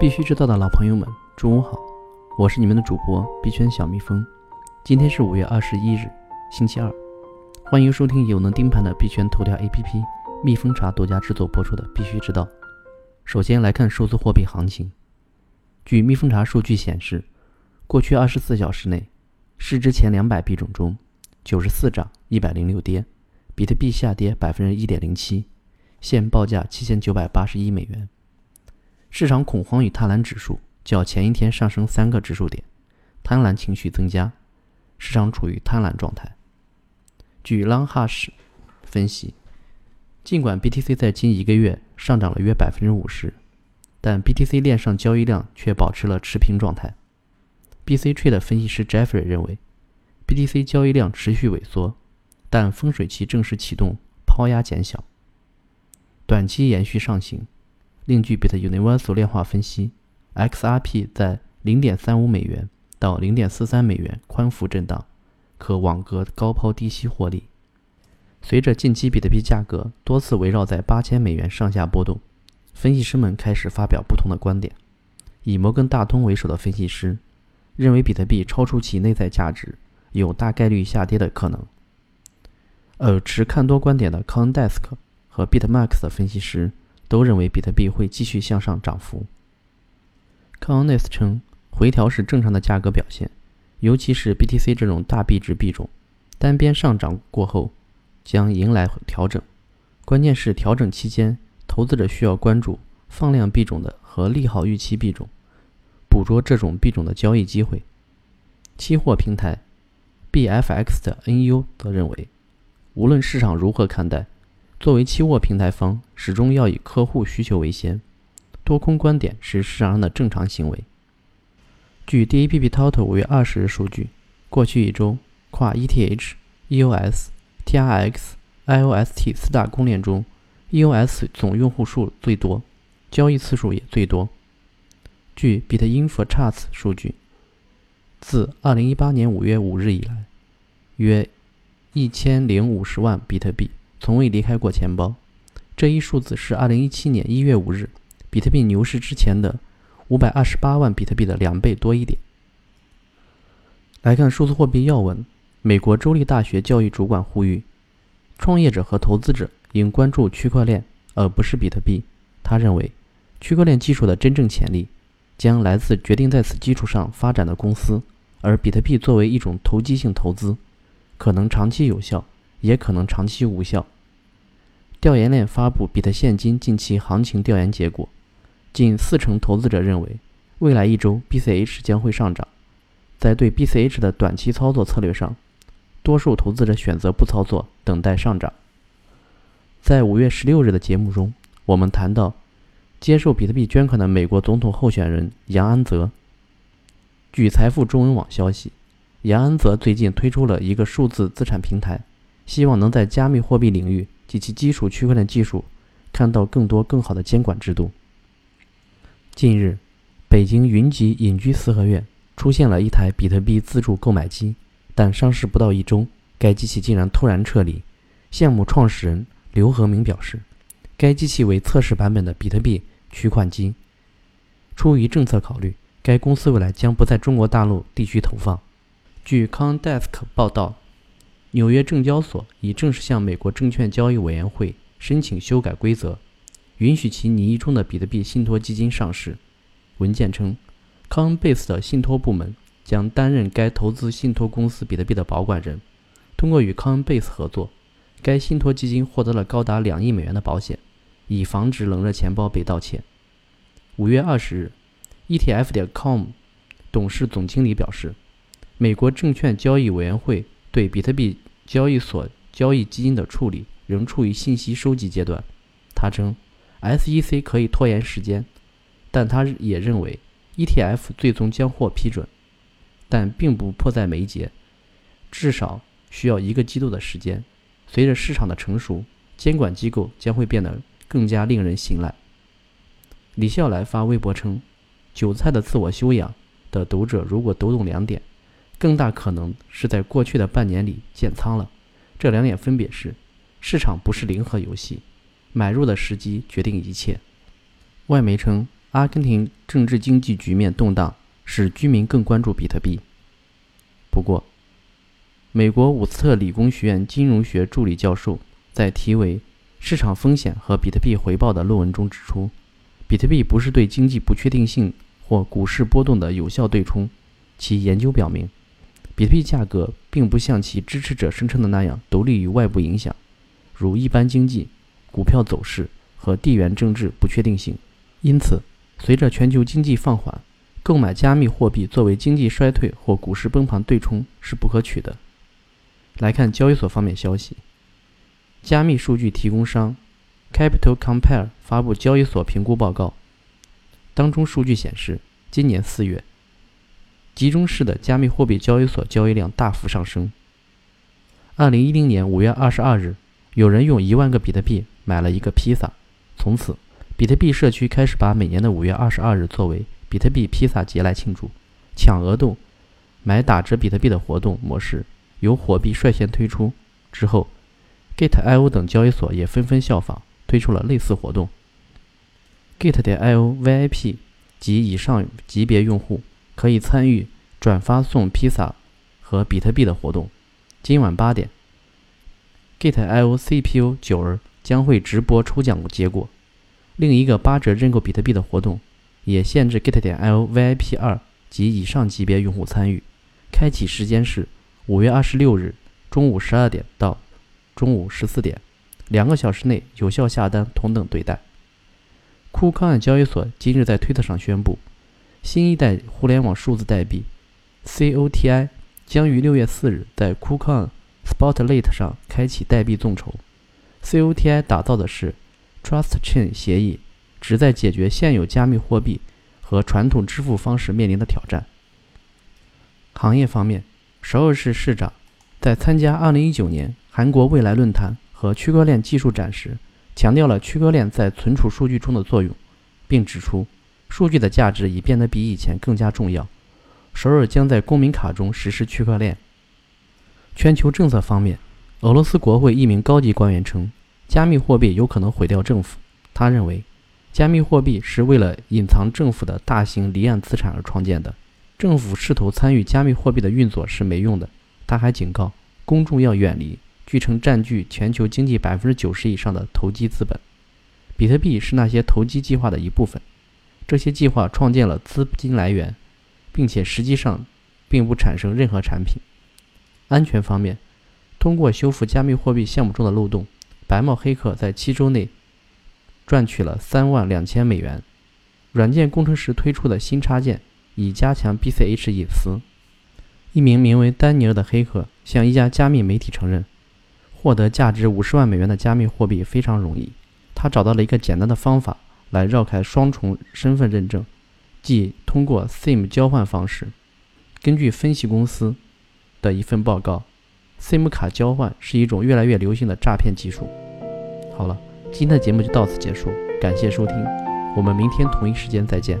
必须知道的老朋友们，中午好，我是你们的主播币圈小蜜蜂。今天是五月二十一日，星期二，欢迎收听有能盯盘的币圈头条 APP 蜜蜂茶独家制作播出的《必须知道》。首先来看数字货币行情。据蜜蜂茶数据显示，过去二十四小时内，市值前两百币种中，九十四涨，一百零六跌，比特币下跌百分之一点零七，现报价七千九百八十一美元。市场恐慌与贪婪指数较前一天上升三个指数点，贪婪情绪增加，市场处于贪婪状态。据 LongHash 分析，尽管 BTC 在近一个月上涨了约百分之五十，但 BTC 链上交易量却保持了持平状态。BC Trade 分析师 Jeffrey 认为，BTC 交易量持续萎缩，但风水期正式启动，抛压减小，短期延续上行。另据 Bit Universal 量化分析，XRP 在0.35美元到0.43美元宽幅震荡，可网格高抛低吸获利。随着近期比特币价格多次围绕在8000美元上下波动，分析师们开始发表不同的观点。以摩根大通为首的分析师认为，比特币超出其内在价值，有大概率下跌的可能。而持看多观点的 CoinDesk 和 Bitmax 的分析师。都认为比特币会继续向上涨幅。c o n n e s 称，回调是正常的价格表现，尤其是 BTC 这种大币值币种，单边上涨过后将迎来调整。关键是调整期间，投资者需要关注放量币种的和利好预期币种，捕捉这种币种的交易机会。期货平台 BFX 的 NU 则认为，无论市场如何看待。作为期货平台方，始终要以客户需求为先。多空观点是市场上的正常行为。据 DAPP Total 五月二十日数据，过去一周跨 ETH、EOS、TRX、IOST 四大公链中，EOS 总用户数最多，交易次数也最多。据 BitInfoCharts 数据，自二零一八年五月五日以来，约一千零五十万比特币。从未离开过钱包，这一数字是2017年1月5日比特币牛市之前的528万比特币的两倍多一点。来看数字货币要闻，美国州立大学教育主管呼吁，创业者和投资者应关注区块链而不是比特币。他认为，区块链技术的真正潜力将来自决定在此基础上发展的公司，而比特币作为一种投机性投资，可能长期有效。也可能长期无效。调研链发布比特现金近期行情调研结果，近四成投资者认为未来一周 BCH 将会上涨。在对 BCH 的短期操作策略上，多数投资者选择不操作，等待上涨。在五月十六日的节目中，我们谈到接受比特币捐款的美国总统候选人杨安泽。据财富中文网消息，杨安泽最近推出了一个数字资产平台。希望能在加密货币领域及其基础区块链技术看到更多更好的监管制度。近日，北京云集隐居四合院出现了一台比特币自助购买机，但上市不到一周，该机器竟然突然撤离。项目创始人刘和明表示，该机器为测试版本的比特币取款机。出于政策考虑，该公司未来将不在中国大陆地区投放。据 CoinDesk 报道。纽约证交所已正式向美国证券交易委员会申请修改规则，允许其拟议中的比特币信托基金上市。文件称，Coinbase 的信托部门将担任该投资信托公司比特币的保管人。通过与 Coinbase 合作，该信托基金获得了高达两亿美元的保险，以防止冷热钱包被盗窃。五月二十日，ETF 点 com 董事总经理表示，美国证券交易委员会。对比特币交易所交易基金的处理仍处于信息收集阶段。他称，SEC 可以拖延时间，但他也认为 ETF 最终将获批准，但并不迫在眉睫，至少需要一个季度的时间。随着市场的成熟，监管机构将会变得更加令人信赖。李笑来发微博称：“韭菜的自我修养的读者如果读懂两点。”更大可能是在过去的半年里建仓了。这两点分别是：市场不是零和游戏，买入的时机决定一切。外媒称，阿根廷政治经济局面动荡，使居民更关注比特币。不过，美国伍斯特理工学院金融学助理教授在题为《市场风险和比特币回报》的论文中指出，比特币不是对经济不确定性或股市波动的有效对冲。其研究表明，比特币价格并不像其支持者声称的那样独立于外部影响，如一般经济、股票走势和地缘政治不确定性。因此，随着全球经济放缓，购买加密货币作为经济衰退或股市崩盘对冲是不可取的。来看交易所方面消息，加密数据提供商 Capital Compare 发布交易所评估报告，当中数据显示，今年四月。集中式的加密货币交易所交易量大幅上升。二零一零年五月二十二日，有人用一万个比特币买了一个披萨，从此，比特币社区开始把每年的五月二十二日作为比特币披萨节来庆祝。抢额度、买打折比特币的活动模式由火币率先推出，之后，Gate.io 等交易所也纷纷效仿，推出了类似活动。Gate 点 io VIP 及以上级别用户。可以参与转发送披萨和比特币的活动。今晚八点，getiocpu 九儿将会直播抽奖结果。另一个八折认购比特币的活动也限制 get 点 io VIP 二及以上级别用户参与。开启时间是五月二十六日中午十二点到中午十四点，两个小时内有效下单，同等对待。库康案交易所今日在推特上宣布。新一代互联网数字代币 COTI 将于六月四日在 KuCoin Spotlight 上开启代币众筹。COTI 打造的是 Trust Chain 协议，旨在解决现有加密货币和传统支付方式面临的挑战。行业方面，首尔市市长在参加2019年韩国未来论坛和区块链技术展时，强调了区块链在存储数据中的作用，并指出。数据的价值已变得比以前更加重要。首尔将在公民卡中实施区块链。全球政策方面，俄罗斯国会一名高级官员称，加密货币有可能毁掉政府。他认为，加密货币是为了隐藏政府的大型离岸资产而创建的。政府试图参与加密货币的运作是没用的。他还警告公众要远离据称占据全球经济百分之九十以上的投机资本。比特币是那些投机计划的一部分。这些计划创建了资金来源，并且实际上并不产生任何产品。安全方面，通过修复加密货币项目中的漏洞，白帽黑客在七周内赚取了三万两千美元。软件工程师推出的新插件以加强 BCH 隐私。一名名为丹尼尔的黑客向一家加密媒体承认，获得价值五十万美元的加密货币非常容易。他找到了一个简单的方法。来绕开双重身份认证，即通过 SIM 交换方式。根据分析公司的一份报告，SIM 卡交换是一种越来越流行的诈骗技术。好了，今天的节目就到此结束，感谢收听，我们明天同一时间再见。